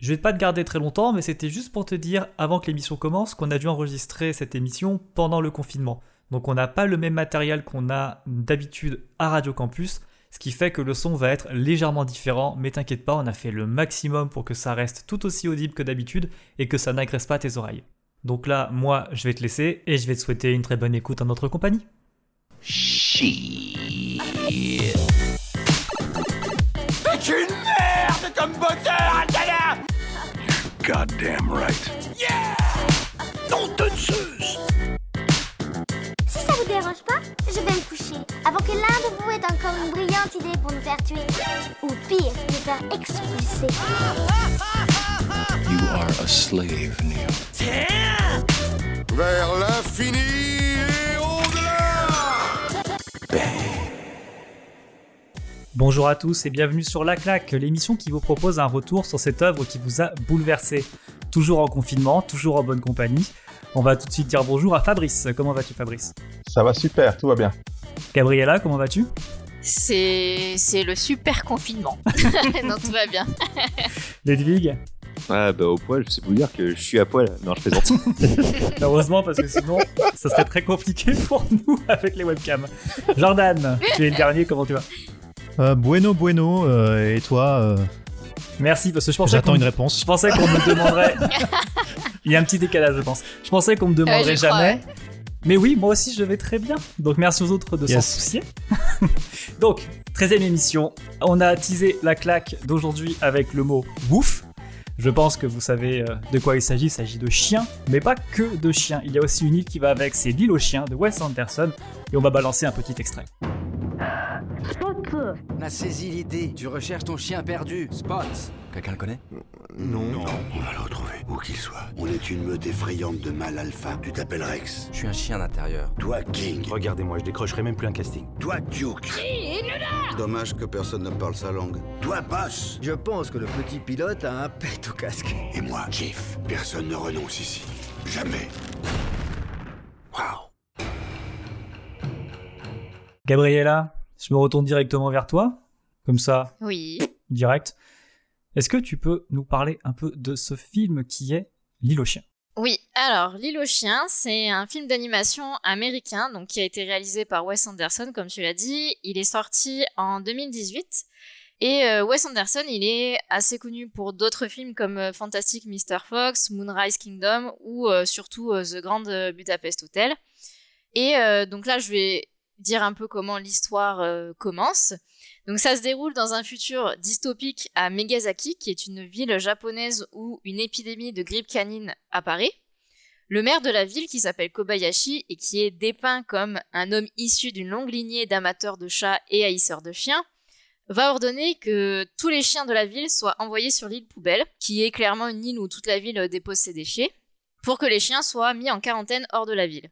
Je vais pas te garder très longtemps, mais c'était juste pour te dire, avant que l'émission commence, qu'on a dû enregistrer cette émission pendant le confinement. Donc on n'a pas le même matériel qu'on a d'habitude à Radio Campus, ce qui fait que le son va être légèrement différent, mais t'inquiète pas, on a fait le maximum pour que ça reste tout aussi audible que d'habitude et que ça n'agresse pas tes oreilles. Donc là, moi, je vais te laisser et je vais te souhaiter une très bonne écoute en notre compagnie. Une merde comme Goddamn right. Yeah Non de Zeus Si ça vous dérange pas, je vais me coucher. Avant que l'un de vous ait encore une brillante idée pour nous faire tuer. Ou pire, nous faire expulser. You are a slave, Neo. Vers l'infini et au-delà Bonjour à tous et bienvenue sur La Claque, l'émission qui vous propose un retour sur cette œuvre qui vous a bouleversé. Toujours en confinement, toujours en bonne compagnie. On va tout de suite dire bonjour à Fabrice. Comment vas-tu Fabrice? Ça va super, tout va bien. Gabriella, comment vas-tu? C'est c'est le super confinement. non, tout va bien. Ludwig? Ah bah au poil, je sais vous dire que je suis à poil. Non, je plaisante. Heureusement parce que sinon ça serait très compliqué pour nous avec les webcams. Jordan, tu es le dernier, comment tu vas? Euh, bueno, bueno. euh, et toi euh, Merci parce que je pensais J'attends qu'on une réponse. je pensais qu'on me demanderait Il y a un petit décalage je pense. Je pensais qu'on me demanderait crois, jamais. Mais oui, moi aussi je vais très bien. Donc merci aux autres de s'en soucier. Donc, 13ème émission. On a teasé la claque d'aujourd'hui avec le mot wouf. Je pense que vous savez de quoi il s'agit. Il s'agit de chiens, mais pas que de chiens. Il y a aussi une île qui va avec, c'est l'île aux chiens de Wes Anderson. Et on va balancer un petit extrait. On a saisi l'idée. Tu recherches ton chien perdu, Spots. Quelqu'un le connaît? Non. On va le retrouver, où qu'il soit. On est une meute effrayante de mâles alpha. Tu t'appelles Rex. Je suis un chien d'intérieur. Toi, King. Regardez-moi, je décrocherai même plus un casting. Toi, Duke. Dommage que personne ne parle sa langue. Toi, Boss. Je pense que le petit pilote a un pet au casque. Et moi, Chief. Personne ne renonce ici. Jamais. Waouh. Gabriella, je me retourne directement vers toi. Comme ça, Oui. direct. Est-ce que tu peux nous parler un peu de ce film qui est L'île aux chiens? Oui, alors L'île aux chiens, c'est un film d'animation américain donc qui a été réalisé par Wes Anderson, comme tu l'as dit. Il est sorti en 2018. Et euh, Wes Anderson, il est assez connu pour d'autres films comme euh, Fantastic Mr. Fox, Moonrise Kingdom ou euh, surtout The Grand Budapest Hotel. Et donc là, je vais dire un peu comment l'histoire euh, commence. Donc ça se déroule dans un futur dystopique à Megasaki, qui est une ville japonaise où une épidémie de grippe canine apparaît. Le maire de la ville, qui s'appelle Kobayashi et qui est dépeint comme un homme issu d'une longue lignée d'amateurs de chats et haïsseurs de chiens, va ordonner que tous les chiens de la ville soient envoyés sur l'île poubelle, qui est clairement une île où toute la ville dépose ses déchets, pour que les chiens soient mis en quarantaine hors de la ville.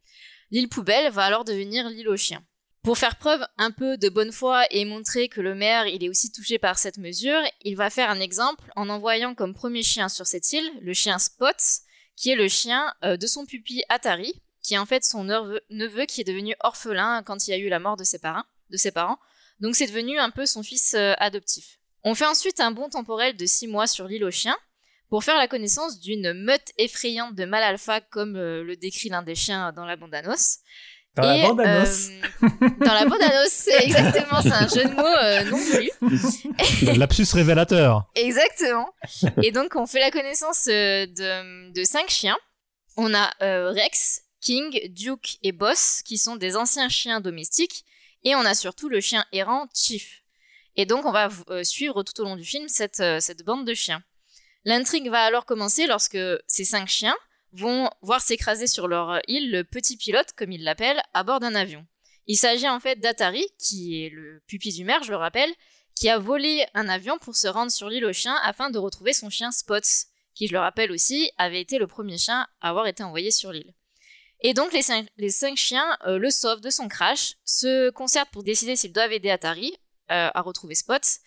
L'île poubelle va alors devenir l'île aux chiens. Pour faire preuve un peu de bonne foi et montrer que le maire il est aussi touché par cette mesure, il va faire un exemple en envoyant comme premier chien sur cette île le chien Spots, qui est le chien euh, de son pupille Atari, qui est en fait son neveu, qui est devenu orphelin quand il y a eu la mort de ses parents. Donc c'est devenu un peu son fils euh, adoptif. On fait ensuite un bond temporel de 6 mois sur l'île aux chiens pour faire la connaissance d'une meute effrayante de mâles alpha comme euh, le décrit l'un des chiens dans la bande-annonce. Dans la bande-annonce. euh, dans la bande-annonce, c'est exactement, c'est un jeu de mots euh, non voulu. Lapsus révélateur. Exactement. Et donc, on fait la connaissance euh, de, de cinq chiens. On a euh, Rex, King, Duke et Boss, qui sont des anciens chiens domestiques. Et on a surtout le chien errant Chief. Et donc, on va euh, suivre tout au long du film cette, euh, cette bande de chiens. L'intrigue va alors commencer lorsque ces cinq chiens vont voir s'écraser sur leur île le petit pilote, comme ils l'appellent, à bord d'un avion. Il s'agit en fait d'Atari, qui est le pupille du maire, je le rappelle, qui a volé un avion pour se rendre sur l'île aux chiens afin de retrouver son chien Spots, qui, je le rappelle aussi, avait été le premier chien à avoir été envoyé sur l'île. Et donc les cinq, chiens euh, le sauvent de son crash, se concertent pour décider s'ils doivent aider Atari euh, à retrouver Spots,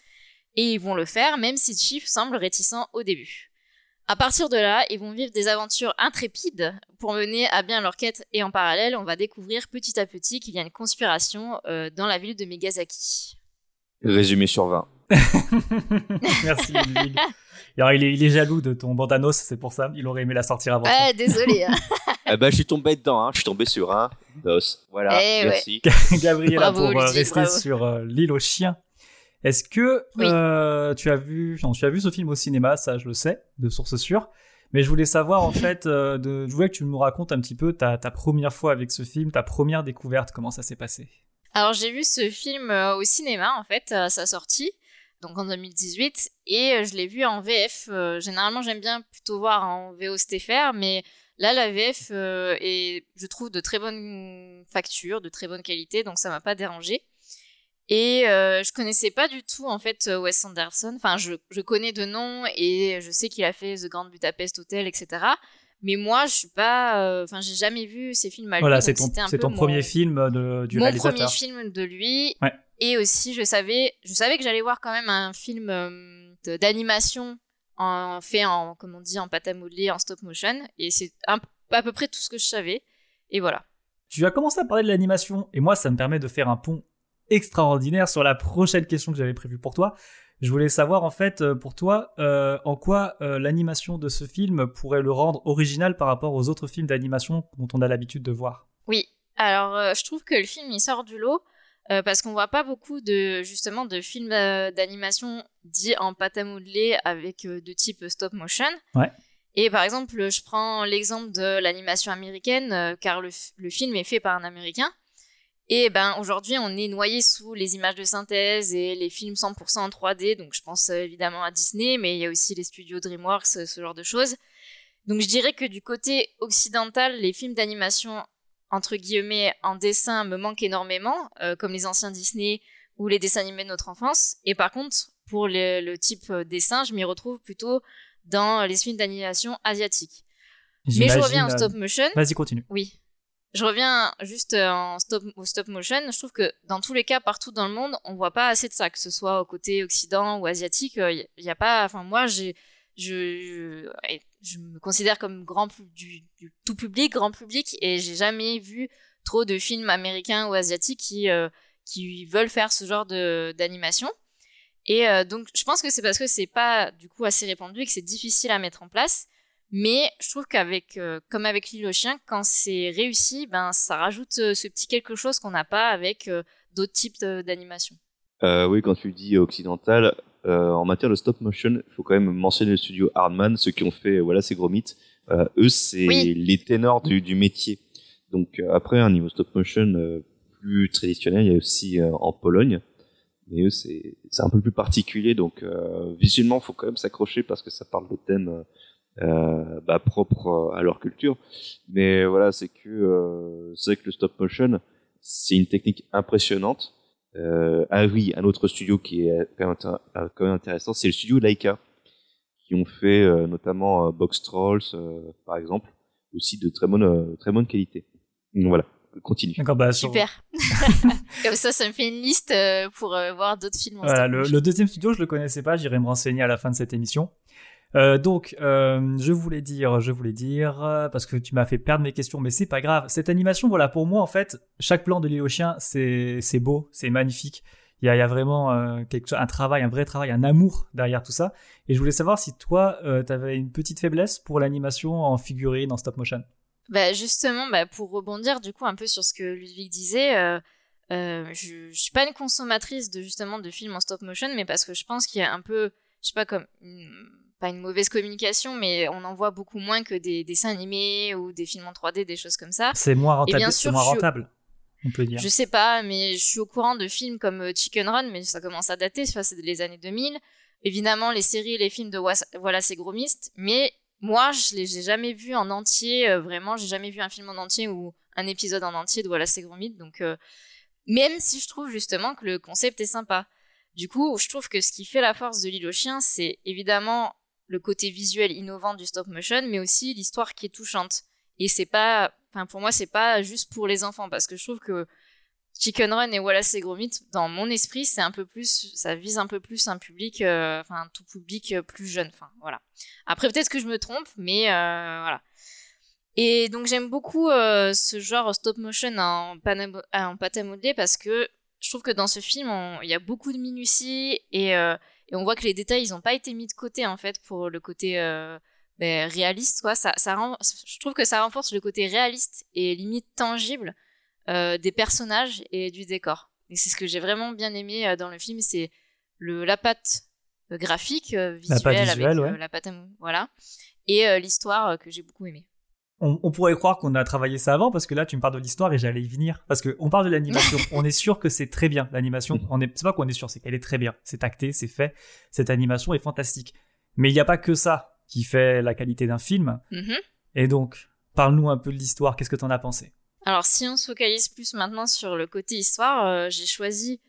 et ils vont le faire même si Chief semble réticent au début. À partir de là, ils vont vivre des aventures intrépides pour mener à bien leur quête et en parallèle, on va découvrir petit à petit qu'il y a une conspiration euh, dans la ville de Megasaki. Résumé sur 20. Merci Ludwig. Alors, il, est, il est jaloux de ton bandanos, c'est pour ça. Il aurait aimé la sortir avant. Ouais, désolé. hein. Eh ben, je suis tombé dedans, hein. je suis tombé sur un dos. Voilà, Eh ouais. merci. Gabriela, Bravo, pour euh, Lucie, rester bravo. sur euh, l'île aux chiens. Est-ce que Oui. euh, tu as vu, non, tu as vu ce film au cinéma, ça je le sais, de source sûre. Mais je voulais savoir en fait, euh, de, je voulais que tu me racontes un petit peu ta, ta première fois avec ce film, ta première découverte, comment ça s'est passé? Alors j'ai vu ce film euh, au cinéma en fait à sa sortie, donc en 2018, et je l'ai vu en VF. Généralement j'aime bien plutôt voir en VO STFR, mais là la VF euh, est, je trouve, de très bonne facture, de très bonne qualité, donc ça m'a pas dérangé. Et euh, je connaissais pas du tout en fait euh, Wes Anderson. Enfin, je, je connais de nom et je sais qu'il a fait The Grand Budapest Hotel, etc. Mais moi, je suis pas. euh, Enfin, j'ai jamais vu ces films à lui. Voilà, c'est ton, c'est mon- premier film de, du mon réalisateur. premier film de lui. Ouais. Et aussi, je savais, je savais que j'allais voir quand même un film euh, d'animation en, fait en, comme on dit, en pâte à modeler, en stop motion. Et c'est à peu près tout ce que je savais. Et voilà. Tu as commencé à parler de l'animation, et moi, ça me permet de faire un pont extraordinaire sur la prochaine question que j'avais prévue pour toi. Je voulais savoir, en fait, euh, pour toi, euh, en quoi euh, l'animation de ce film pourrait le rendre original par rapport aux autres films d'animation dont on a l'habitude de voir? Oui. Alors, euh, je trouve que le film, il sort du lot. parce qu'on voit pas beaucoup de justement de films d'animation dits en pâte à modeler avec de type stop motion. Ouais. Et par exemple, je prends l'exemple de l'animation américaine, car le, le film est fait par un Américain. Et ben aujourd'hui, on est noyé sous les images de synthèse et les films 100% en 3D. Donc je pense euh, évidemment à Disney, mais il y a aussi les studios DreamWorks, euh, ce genre de choses. Donc je dirais que du côté occidental, les films d'animation entre guillemets en dessin me manquent énormément, euh, comme les anciens Disney ou les dessins animés de notre enfance. Et par contre, pour le, le type dessin, je m'y retrouve plutôt dans les films d'animation asiatiques. Mais je reviens en stop motion. Vas-y, continue. Oui. Je reviens juste euh, au stop motion. Je trouve que dans tous les cas, partout dans le monde, on voit pas assez de ça, que ce soit au côté occident ou asiatique. Il n'y a pas. Enfin, moi, je, me considère comme grand du, tout public, grand public, et j'ai jamais vu trop de films américains ou asiatiques qui, euh, veulent faire ce genre de, d'animation. Et euh, donc, je pense que c'est parce que c'est pas du coup assez répandu et que c'est difficile à mettre en place. Mais je trouve qu'avec, euh, comme avec l'île aux chiens, quand c'est réussi, ben ça rajoute euh, ce petit quelque chose qu'on n'a pas avec euh, d'autres types d'animation. Oui, quand tu dis occidental, en matière de stop motion, il faut quand même mentionner le studio Hardman, ceux qui ont fait voilà ces gros mythes. Eux, c'est Oui. les ténors du, du métier. Donc après, un niveau stop motion plus traditionnel, il y a aussi en Pologne, mais eux, c'est un peu plus particulier. Donc visuellement, faut quand même s'accrocher parce que ça parle de thèmes euh, bah, propres à leur culture. Mais voilà, c'est que euh, c'est vrai que le stop motion, c'est une technique impressionnante. Euh, ah oui, un autre studio qui est quand même, intér- euh, quand même intéressant, c'est le studio Laika, qui ont fait euh, notamment euh, Box Trolls, euh, par exemple, aussi de très bonne, euh, très bonne qualité. Donc voilà, continue. D'accord, bah, sur- Super. Comme ça, ça me fait une liste euh, pour euh, voir d'autres films. en Voilà, le, le deuxième studio, je le connaissais pas, j'irai me renseigner à la fin de cette émission. Euh, donc, euh, je voulais dire, je voulais dire, euh, parce que tu m'as fait perdre mes questions, mais c'est pas grave. Cette animation, voilà, pour moi, en fait, chaque plan de l'île aux chiens, c'est beau, c'est magnifique. Il y a, il y a vraiment quelque chose, un travail, un vrai travail, un amour derrière tout ça. Et je voulais savoir si toi, tu avais une petite faiblesse pour l'animation en figurine, en stop motion. Bah justement, bah, pour rebondir du coup un peu sur ce que Ludwig disait, je, je suis pas une consommatrice de justement de films en stop motion, mais parce que je pense qu'il y a un peu, je sais pas comme pas une mauvaise communication, mais on en voit beaucoup moins que des dessins animés ou des films en 3D, des choses comme ça. C'est moins Et rentable, bien sûr, moins rentable, on peut dire. Je sais pas, mais je suis au courant de films comme euh, Chicken Run, mais ça commence à dater, c'est les années 2000. Évidemment, les séries et les films de Voilà, c'est gros mist, mais moi, je les j'ai jamais vu en entier, euh, vraiment, j'ai jamais vu un film en entier ou un épisode en entier de Voilà, c'est gros mythe, donc euh, même si je trouve justement que le concept est sympa. Du coup, je trouve que ce qui fait la force de l'île aux chiens, c'est évidemment le côté visuel innovant du stop motion, mais aussi l'histoire qui est touchante. Et c'est pas, enfin pour moi, c'est pas juste pour les enfants, parce que je trouve que Chicken Run et Wallace c'est gros mythe, dans mon esprit, c'est un peu plus, ça vise un peu plus un public, euh, enfin tout public euh, plus jeune, enfin voilà. Après peut-être que je me trompe, mais euh, voilà. Et donc j'aime beaucoup ce genre stop motion en, en pâte à modeler parce que je trouve que dans ce film, il y a beaucoup de minutie et, et on voit que les détails ils ont pas été mis de côté en fait pour le côté euh, ben, réaliste quoi. Ça, ça rend, je trouve que ça renforce le côté réaliste et limite tangible euh, des personnages et du décor. Et c'est ce que j'ai vraiment bien aimé euh, dans le film, c'est le la patte euh, graphique euh, visuelle, patte avec visuelle, ouais. la patte voilà et l'histoire que j'ai beaucoup aimé. On, on pourrait croire qu'on a travaillé ça avant parce que là tu me parles de l'histoire et j'allais y venir parce que on parle de l'animation. on est sûr que c'est très bien l'animation. On est c'est pas qu'on est sûr, c'est qu'elle est très bien. C'est acté, c'est fait. Cette animation est fantastique. Mais il n'y a pas que ça qui fait la qualité d'un film. Mhm. Et donc parle-nous un peu de l'histoire. Qu'est-ce que t'en as pensé? Alors, si on se focalise plus maintenant sur le côté histoire, euh, j'ai choisi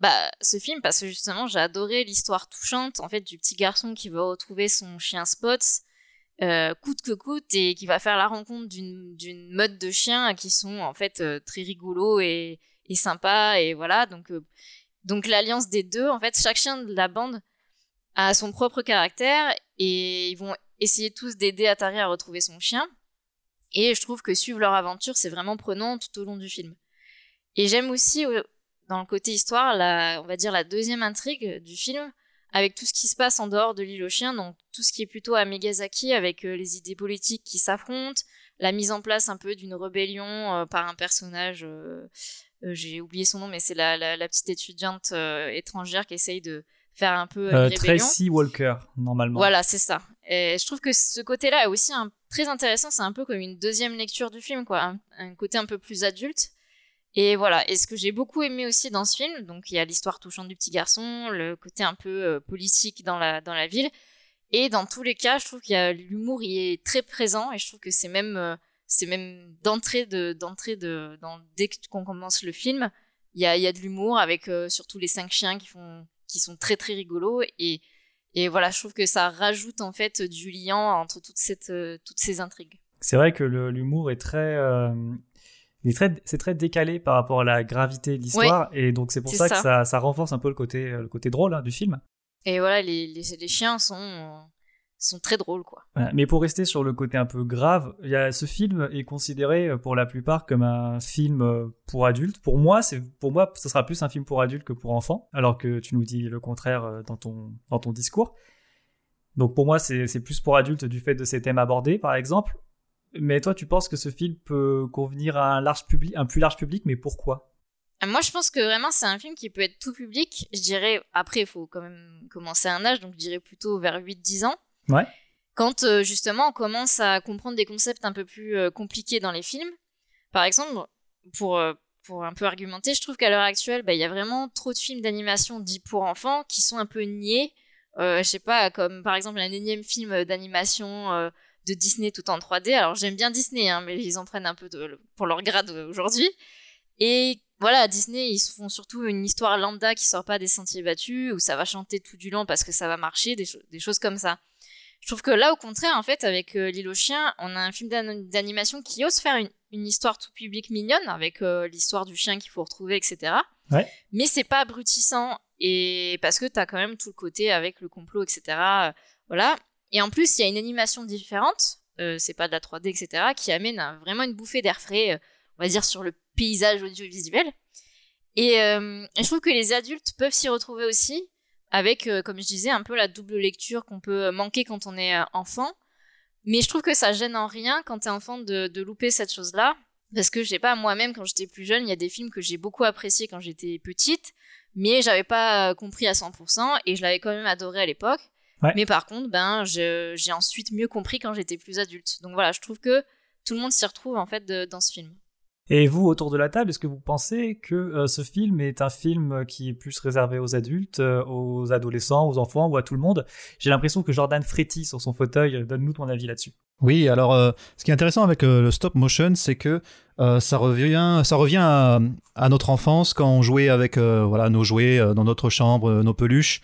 bah, ce film parce que justement, j'ai adoré l'histoire touchante en fait du petit garçon qui va retrouver son chien Spots euh, coûte que coûte et qui va faire la rencontre d'une meute de chiens qui sont en fait euh, très rigolos et, et sympas et voilà donc euh, donc l'alliance des deux en fait chaque chien de la bande a son propre caractère et ils vont essayer tous d'aider Atari à retrouver son chien et je trouve que suivre leur aventure, c'est vraiment prenant tout au long du film. Et j'aime aussi, dans le côté histoire, la, on va dire la deuxième intrigue du film, avec tout ce qui se passe en dehors de l'île aux chiens, donc tout ce qui est plutôt à Megasaki, avec euh, les idées politiques qui s'affrontent, la mise en place un peu d'une rébellion euh, par un personnage, euh, j'ai oublié son nom, mais c'est la, la, la petite étudiante étrangère qui essaye de faire un peu une rébellion. Tracy Walker normalement. Voilà, c'est ça. Et je trouve que ce côté-là est aussi un- très intéressant. C'est un peu comme une deuxième lecture du film, quoi. Un, un côté un peu plus adulte. Et voilà. Et ce que j'ai beaucoup aimé aussi dans ce film, donc il y a l'histoire touchante du petit garçon, le côté un peu euh, politique dans la, dans la ville. Et dans tous les cas, je trouve qu'il y a l'humour, il est très présent. Et je trouve que c'est même, euh, c'est même d'entrée de, d'entrée de, dès qu'on commence le film, il y a, il y a de l'humour avec euh, surtout les cinq chiens qui font, qui sont très très rigolos. Et, et voilà, je trouve que ça rajoute en fait du lien entre toute cette, toutes ces intrigues. C'est vrai que l'humour est très, euh, très, c'est très décalé par rapport à la gravité de l'histoire, et donc c'est pour ça, que ça. renforce un peu le côté, le côté drôle hein, du film. Et voilà, les, les, les chiens sont, euh, sont très drôles, quoi. Voilà. Mais pour rester sur le côté un peu grave, il y a, ce film est considéré euh, pour la plupart comme un film euh, pour adultes. Pour moi, c'est pour moi, ce sera plus un film pour adultes que pour enfants, alors que tu nous dis le contraire euh, dans ton dans ton discours. Donc pour moi, c'est c'est plus pour adultes du fait de ces thèmes abordés, par exemple. Mais toi, tu penses que ce film peut convenir à un large public, un plus large public, mais pourquoi? Euh, Moi, je pense que vraiment, c'est un film qui peut être tout public. Je dirais, après, il faut quand même commencer à un âge, donc je dirais plutôt vers 8-10 ans. Ouais. Quand euh, justement on commence à comprendre des concepts un peu plus euh, compliqués dans les films. Par exemple, pour, euh, pour un peu argumenter, je trouve qu'à l'heure actuelle, bah, il y a vraiment trop de films d'animation dits pour enfants qui sont un peu niais. Euh, je sais pas, comme par exemple un énième film d'animation de Disney tout en 3D. Alors j'aime bien Disney, hein, mais ils en prennent un peu de- pour leur grade euh, aujourd'hui. Et voilà, Disney, ils font surtout une histoire lambda qui sort pas des sentiers battus, où ça va chanter tout du long parce que ça va marcher, des, cho- des choses comme ça. Je trouve que là, au contraire, en fait, avec euh, L'île aux chiens, on a un film d'an- d'animation qui ose faire une, une histoire tout public mignonne, avec euh, l'histoire du chien qu'il faut retrouver, etc. Ouais. Mais c'est pas abrutissant, et parce que t'as quand même tout le côté avec le complot, etc. euh, voilà. Et en plus, il y a une animation différente, euh, c'est pas de la 3D, etc., qui amène vraiment une bouffée d'air frais, euh, on va dire, sur le paysage audiovisuel. Et, euh, et je trouve que les adultes peuvent s'y retrouver aussi, avec, euh, comme je disais, un peu la double lecture qu'on peut manquer quand on est enfant. Mais je trouve que ça gêne en rien quand t'es enfant de, de louper cette chose-là. Parce que, je sais pas, moi-même, quand j'étais plus jeune, il y a des films que j'ai beaucoup appréciés quand j'étais petite, mais j'avais pas compris à 100% et je l'avais quand même adoré à l'époque. Ouais. Mais par contre, ben, j'ai ensuite mieux compris quand j'étais plus adulte. Donc voilà, je trouve que tout le monde s'y retrouve en fait de- dans ce film. Et vous, autour de la table, est-ce que vous pensez que euh, ce film est un film euh, qui est plus réservé aux adultes, euh, aux adolescents, aux enfants ou à tout le monde? J'ai l'impression que Jordan frétille sur son fauteuil. Donne-nous ton avis là-dessus. Oui, alors euh, ce qui est intéressant avec euh, le stop motion, c'est que euh, ça revient, ça revient à, à notre enfance quand on jouait avec euh, voilà nos jouets euh, dans notre chambre, euh, nos peluches,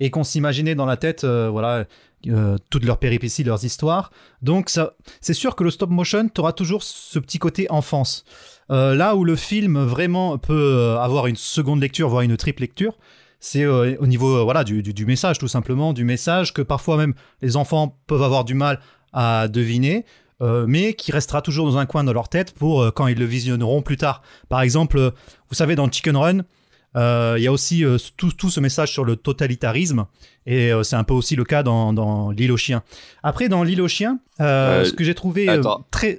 et qu'on s'imaginait dans la tête euh, voilà euh, toutes leurs péripéties, leurs histoires. Donc c'est sûr que le stop motion, tu auras toujours ce petit côté enfance. Euh, là où le film vraiment peut avoir une seconde lecture, voire une triple lecture, c'est au niveau voilà du, du- du message tout simplement, du message que parfois même les enfants peuvent avoir du mal à deviner, mais qui restera toujours dans un coin de leur tête pour quand ils le visionneront plus tard. Par exemple, vous savez dans Chicken Run, Euh, Il y a aussi euh, tout, tout ce message sur le totalitarisme, et euh, c'est un peu aussi le cas dans, dans L'île aux chiens. Après, dans L'île aux chiens, euh, Euh, ce que j'ai trouvé euh, attends. très...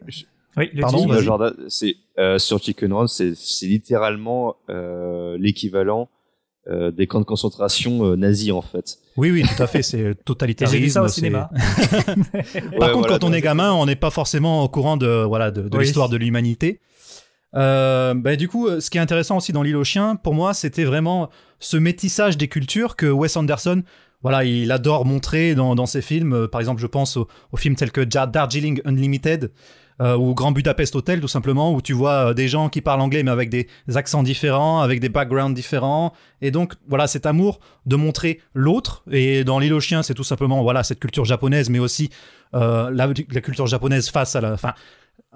Oui, le Pardon. Euh, Jordan, c'est sur Chicken Run, c'est c'est littéralement euh, l'équivalent euh, des camps de concentration euh, nazis en fait. Oui, oui, tout à fait, c'est totalitarisme. j'ai vu ça au cinéma. Par Ouais, contre, voilà, quand on est gamin, on n'est pas forcément au courant de voilà de, de Oui. l'histoire de l'humanité. Euh, bah, du coup, ce qui est intéressant aussi dans l'île aux chiens, pour moi, c'était vraiment ce métissage des cultures que Wes Anderson, voilà, il adore montrer dans, ses films. Euh, Par exemple, je pense aux, films tels que Darjeeling Unlimited euh, ou Grand Budapest Hotel, tout simplement, où tu vois euh, des gens qui parlent anglais mais avec des accents différents, avec des backgrounds différents. Et donc, voilà, cet amour de montrer l'autre. Et dans l'île aux chiens, c'est tout simplement, voilà, cette culture japonaise, mais aussi euh, la, culture japonaise face à la, enfin,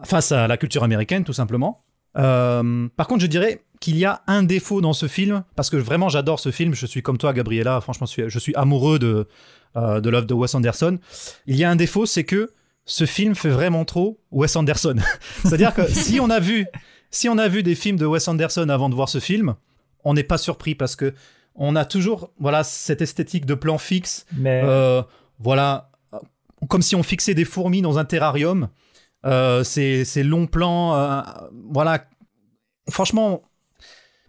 face à la culture américaine, tout simplement. Euh, par contre, je dirais qu'il y a un défaut dans ce film, parce que vraiment j'adore ce film, je suis comme toi, Gabriella, franchement, je suis, je suis amoureux de, euh, de l'œuvre de Wes Anderson. Il y a un défaut, c'est que ce film fait vraiment trop Wes Anderson. C'est-à-dire que si on a vu, si on a vu des films de Wes Anderson avant de voir ce film, on n'est pas surpris parce que on a toujours, voilà, cette esthétique de plan fixe, Mais euh, voilà, comme si on fixait des fourmis dans un terrarium. Euh, ces, ces longs plans, euh, voilà. Franchement,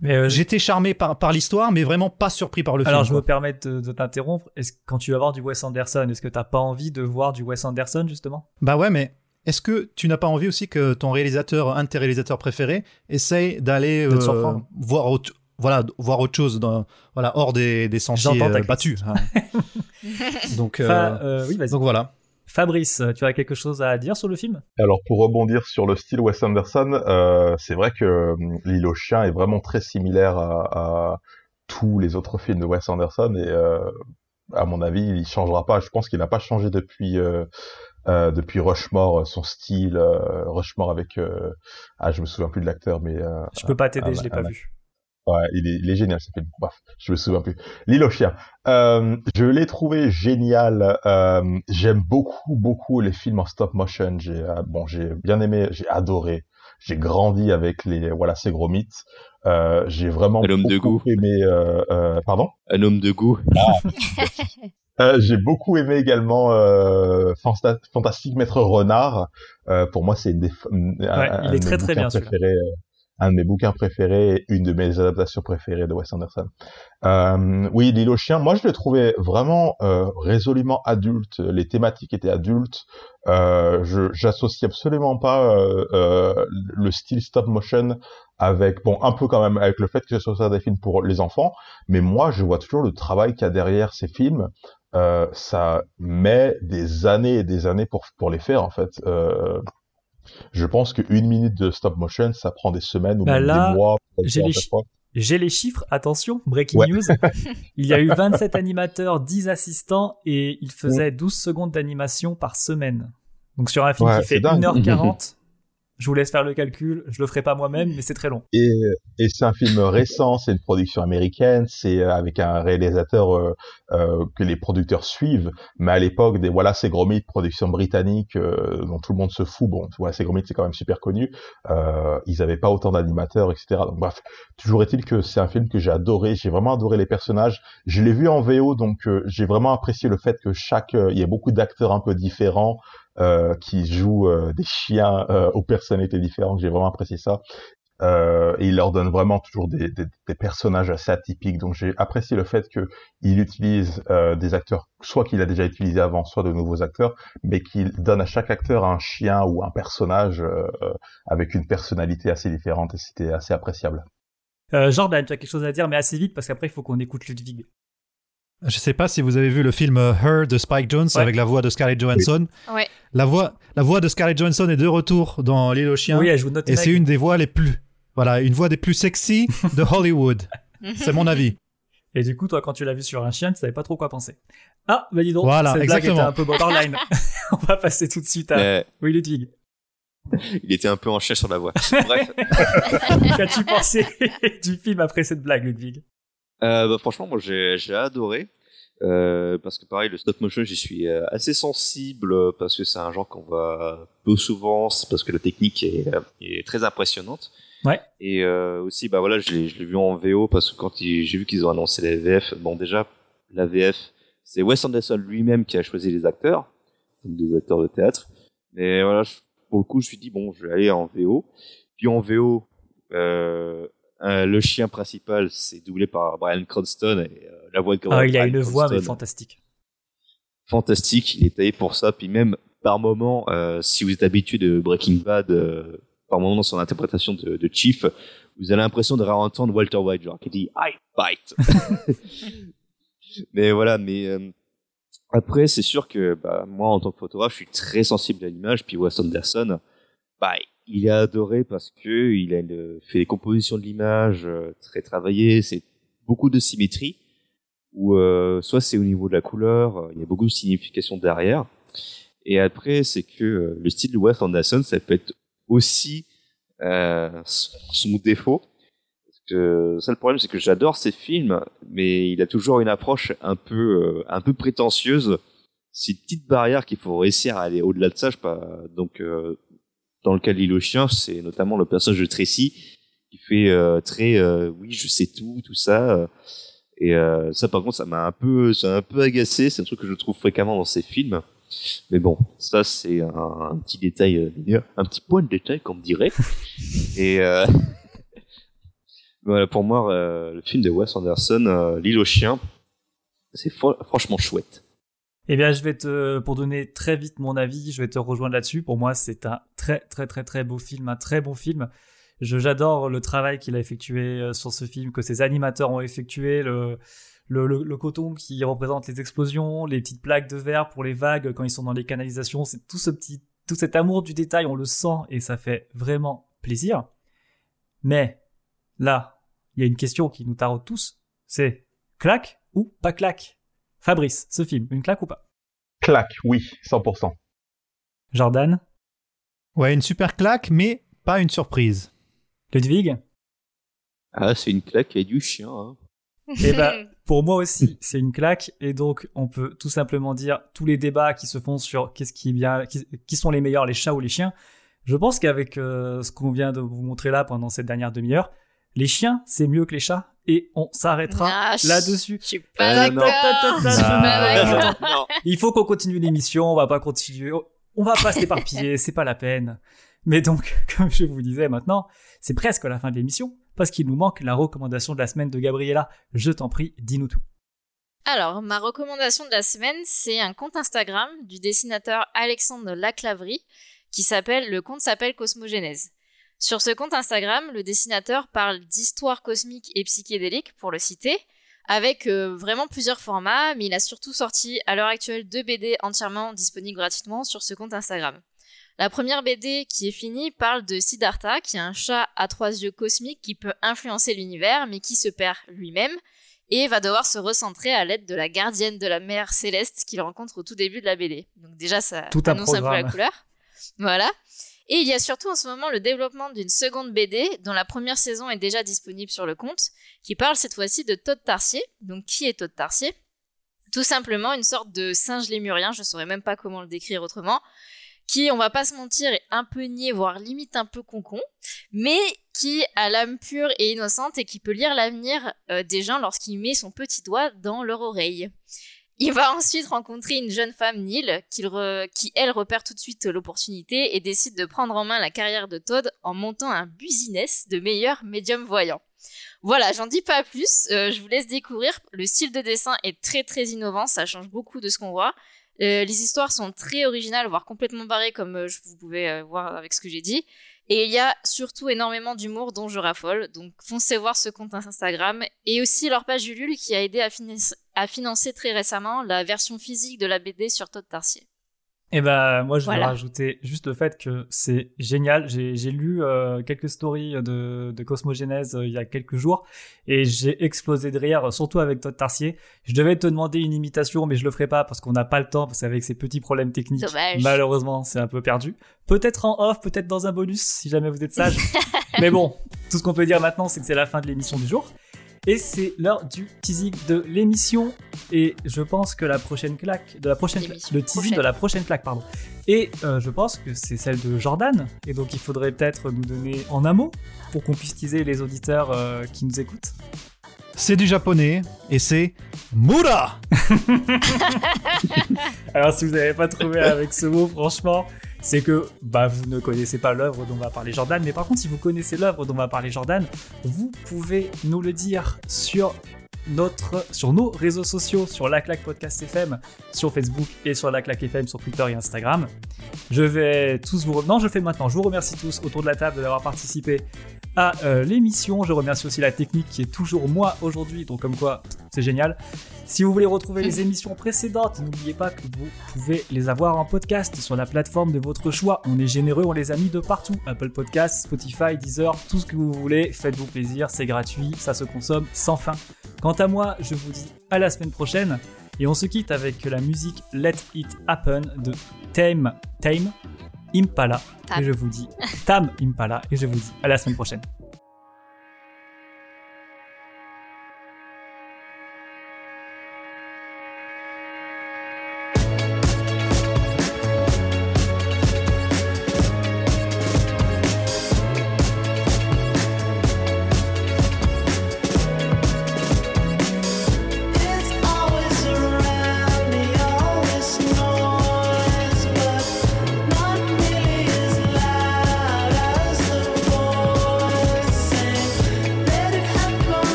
mais, euh, j'étais charmé par, par l'histoire, mais vraiment pas surpris par le Alors, je film. me quoi. permets de, de t'interrompre. Est-ce quand tu vas voir du Wes Anderson, est-ce que t'as pas envie de voir du Wes Anderson justement? Bah ouais, mais est-ce que tu n'as pas envie aussi que ton réalisateur, un de tes réalisateurs préférés, essaye d'aller euh, voir autre, voilà, voir autre chose, dans, voilà, hors des, des sentiers euh, battus. hein. donc, Enfin, oui, vas-y. donc voilà. Fabrice, tu as quelque chose à dire sur le film? Alors pour rebondir sur le style Wes Anderson, euh, c'est vrai que euh, L'île aux chiens est vraiment très similaire à, à tous les autres films de Wes Anderson et euh, à mon avis il changera pas. Je pense qu'il n'a pas changé depuis euh, depuis Rushmore son style Rushmore avec ah je me souviens plus de l'acteur mais Je peux pas t'aider, je l'ai ah, pas vu. Ouais, il est, il est génial ce film. Bref, je me souviens plus. L'île aux chiens. Euh, je l'ai trouvé génial. Euh, J'aime beaucoup, beaucoup les films en stop motion. J'ai, euh, bon, j'ai bien aimé, j'ai adoré. J'ai grandi avec les, voilà, ces gros mythes. Euh, j'ai vraiment Un homme de beaucoup goût. aimé. Euh, euh, pardon? Un homme de goût. Euh, j'ai beaucoup aimé également euh, Fanta- Fantastique Maître Renard. Euh, pour moi, c'est une des, un- un il de est très, mes très bien, préférés, un de mes bouquins préférés, une de mes adaptations préférées de Wes Anderson. Euh, oui, L'île aux chiens. Moi, je le trouvais vraiment euh, résolument adulte. Les thématiques étaient adultes. Euh, j'associe absolument pas euh, euh, le style stop motion avec bon un peu quand même avec le fait que ce soit des films pour les enfants mais moi je vois toujours le travail qu'il y a derrière ces films euh, ça met des années et des années pour pour les faire en fait euh, je pense qu'une minute de stop motion ça prend des semaines ou Bah même là, des mois j'ai les chi- les chiffres, attention, breaking Ouais. news. Il y a eu 27 animateurs, 10 assistants et il faisait 12 secondes d'animation par semaine. Donc sur un film Ouais, qui fait c'est dingue. 1h40, je vous laisse faire le calcul, je le ferai pas moi-même, mais c'est très long. Et, et c'est un film récent, c'est une production américaine, c'est euh, avec un réalisateur euh, euh, que les producteurs suivent, mais à l'époque des voilà ces gros mythes, production britannique euh, dont tout le monde se fout. Bon, voilà ces gros mythes c'est quand même super connu. Euh, ils avaient pas autant d'animateurs, etc. Donc bref, toujours est-il que c'est un film que j'ai adoré. J'ai vraiment adoré les personnages. Je l'ai vu en VO, donc j'ai vraiment apprécié le fait que chaque, il y a beaucoup d'acteurs un peu différents euh, qui jouent euh, des chiens euh, aux personnalités différentes. J'ai vraiment apprécié ça. Euh, et il leur donne vraiment toujours des, des, personnages assez atypiques. Donc j'ai apprécié le fait qu'il utilise des acteurs, soit qu'il a déjà utilisé avant, soit de nouveaux acteurs, mais qu'il donne à chaque acteur un chien ou un personnage avec une personnalité assez différente. Et c'était assez appréciable. Jordan, tu as quelque chose à dire, mais assez vite parce qu'après il faut qu'on écoute Ludwig. Je sais pas si vous avez vu le film euh, Her de Spike Jones Ouais. avec la voix de Scarlett Johansson. Ouais. La voix, la voix de Scarlett Johansson est de retour dans L'île aux chiens. Oui, elle joue et c'est une des voix les plus, voilà, une voix des plus sexy de Hollywood. c'est mon avis. Et du coup, toi, quand tu l'as vu sur un chien, tu savais pas trop quoi penser. Ah, bah dis donc, Voilà, cette blague était exactement. un peu borderline. On va passer tout de suite à... Mais Oui, Ludwig. il était un peu en chien sur la voie. Bref. Qu'as-tu pensé du film après cette blague, Ludwig? Bah, franchement, moi j'ai adoré. Euh, parce que pareil, le stop motion, j'y suis euh, assez sensible euh, parce que c'est un genre qu'on voit peu souvent, c'est parce que la technique est, euh, est très impressionnante. Ouais. Et euh, aussi, bah voilà, je l'ai vu en VO parce que quand j'ai vu qu'ils ont annoncé la VF, bon déjà, la VF, c'est Wes Anderson lui-même qui a choisi les acteurs, donc des acteurs de théâtre. Mais voilà, je- pour le coup, je me suis dit, bon, je vais aller en VO. Puis en VO, euh, un- le chien principal, c'est doublé par Brian Cranston et euh, la voix de Ah, il a une voix mais fantastique. fantastique. Il est taillé pour ça. Puis même par moment, euh, si vous êtes habitué de Breaking Bad, euh, par moment dans son interprétation de, de Chief, vous avez l'impression de réentendre Walter White, genre qui dit I bite. mais voilà, mais euh, après c'est sûr que bah, moi en tant que photographe, je suis très sensible à l'image. Puis Wes Anderson, bah il est adoré parce que il a fait des compositions de l'image euh, très travaillées. C'est beaucoup de symétrie où euh, soit c'est au niveau de la couleur, euh, il y a beaucoup de signification derrière. Et après, c'est que le style de Wes Anderson, ça peut être aussi euh, son défaut. Parce que ça, le problème, c'est que j'adore ses films, mais il a toujours une approche un peu, un peu prétentieuse. C'est une petite barrière qu'il faut réussir à aller au-delà de ça. Je pas. Donc, dans le cas de l'île aux chiens, c'est notamment le personnage de Tracy qui fait euh, très, euh, oui, je sais tout, tout ça. euh, et euh, ça, par contre, ça m'a un peu, ça m'a un peu agacé. C'est un truc que je trouve fréquemment dans ces films. Mais bon, ça c'est un, un petit détail, euh, un petit point de détail, comme me dirait. Et euh, voilà, pour moi, euh, le film de Wes Anderson, L'île aux chiens, c'est fr- franchement chouette. Eh bien, je vais te, pour donner très vite mon avis, je vais te rejoindre là-dessus. Pour moi, c'est un très, très, très, très beau film, un très bon film. J'adore le travail qu'il a effectué euh, sur ce film, que ses animateurs ont effectué, le, le, le, le coton qui représente les explosions, les petites plaques de verre pour les vagues quand ils sont dans les canalisations. C'est tout ce petit, tout cet amour du détail, on le sent et ça fait vraiment plaisir. Mais, là, il y a une question qui nous taraude tous. C'est claque ou pas claque? Fabrice, ce film, une claque ou pas? Claque, oui, 100%. Jordan, Ouais, une super claque, mais pas une surprise. Ludwig? Ah, c'est une claque et du chien. Hein. Eh ben, pour moi aussi, c'est une claque. Et donc, on peut tout simplement dire tous les débats qui se font sur qu'est-ce qui est bien, qui, qui sont les meilleurs, les chats ou les chiens. Je pense qu'avec euh, ce qu'on vient de vous montrer là pendant cette dernière demi-heure, les chiens, c'est mieux que les chats. Et on s'arrêtera Ah, là-dessus. Je suis pas Euh, d'accord. Je suis pas d'accord. Il faut qu'on continue l'émission, on va pas continuer, on va pas s'éparpiller, c'est pas la peine. Mais donc, comme je vous disais maintenant, c'est presque la fin de l'émission, parce qu'il nous manque la recommandation de la semaine de Gabriella. Je t'en prie, dis-nous tout. Alors, ma recommandation de la semaine, c'est un compte Instagram du dessinateur Alexandre Laclaverie qui s'appelle, le compte s'appelle Cosmogénèse. Sur ce compte Instagram, le dessinateur parle d'histoire cosmique et psychédélique, pour le citer, avec euh, vraiment plusieurs formats, mais il a surtout sorti à l'heure actuelle deux BD entièrement disponibles gratuitement sur ce compte Instagram. La première BD qui est finie parle de Siddhartha, qui est un chat à trois yeux cosmiques qui peut influencer l'univers, mais qui se perd lui-même, et va devoir se recentrer à l'aide de la gardienne de la mer céleste qu'il rencontre au tout début de la BD. Donc déjà, ça Tout annonce un peu la couleur. Voilà. Et il y a surtout en ce moment le développement d'une seconde BD dont la première saison est déjà disponible sur le compte, qui parle cette fois-ci de Todd Tarsier. Donc qui est Todd Tarsier? Tout simplement une sorte de singe lémurien, je saurais même pas comment le décrire autrement, qui, on va pas se mentir, est un peu niais, voire limite un peu concon, mais qui a l'âme pure et innocente et qui peut lire l'avenir euh, des gens lorsqu'il met son petit doigt dans leur oreille. Il va ensuite rencontrer une jeune femme, Neil, qui, elle, repère tout de suite l'opportunité et décide de prendre en main la carrière de Todd en montant un business de meilleurs médiums voyants. Voilà, j'en dis pas plus, euh, je vous laisse découvrir. Le style de dessin est très très innovant, ça change beaucoup de ce qu'on voit. Euh, les histoires sont très originales, voire complètement barrées, comme euh, je- vous pouvez voir avec ce que j'ai dit. Et il y a surtout énormément d'humour dont je raffole. Donc foncez voir ce compte Instagram et aussi leur page Ulule qui a aidé à, à financer très récemment la version physique de la BD sur Todd Tarsier. Et ben moi je vais Voilà. rajouter juste le fait que c'est génial. J'ai j'ai lu euh, quelques stories de, de Cosmogénèse euh, il y a quelques jours et j'ai explosé de rire, surtout avec Todd Tarsier. Je devais te demander une imitation, mais je le ferai pas parce qu'on n'a pas le temps, parce qu'avec ces petits problèmes techniques, Dommage. malheureusement c'est un peu perdu. Peut-être en off, peut-être dans un bonus si jamais vous êtes sage. mais bon, tout ce qu'on peut dire maintenant c'est que c'est la fin de l'émission du jour. Et c'est l'heure du teasing de l'émission. Et je pense que la prochaine claque, de la prochaine, le teasing prochaine. de la prochaine claque, pardon. Et euh, je pense que c'est celle de Jordan. Et donc il faudrait peut-être nous donner en un mot pour qu'on puisse teaser les auditeurs euh, qui nous écoutent. C'est du japonais et c'est Mura Alors si vous n'avez pas trouvé avec ce mot, franchement, c'est que bah, vous ne connaissez pas l'œuvre dont va parler Jordan. Mais par contre, si vous connaissez l'œuvre dont va parler Jordan, vous pouvez nous le dire sur notre, sur nos réseaux sociaux, sur La Claque Podcast FM, sur Facebook et sur La Claque FM sur Twitter et Instagram. Je vais tous vous... Non, je fais maintenant. Je vous remercie tous autour de la table d'avoir participé à euh, l'émission. Je remercie aussi la technique qui est toujours moi aujourd'hui, donc comme quoi c'est génial. Si vous voulez retrouver les émissions précédentes, n'oubliez pas que vous pouvez les avoir en podcast sur la plateforme de votre choix. On est généreux, on les a mis de partout. Apple Podcasts, Spotify, Deezer, tout ce que vous voulez. Faites-vous plaisir, c'est gratuit, ça se consomme sans fin. Quant à moi, je vous dis à la semaine prochaine. Et on se quitte avec la musique Let It Happen de Tame, Tame Impala. Tam. Et je vous dis Tam Impala. Et je vous dis à la semaine prochaine.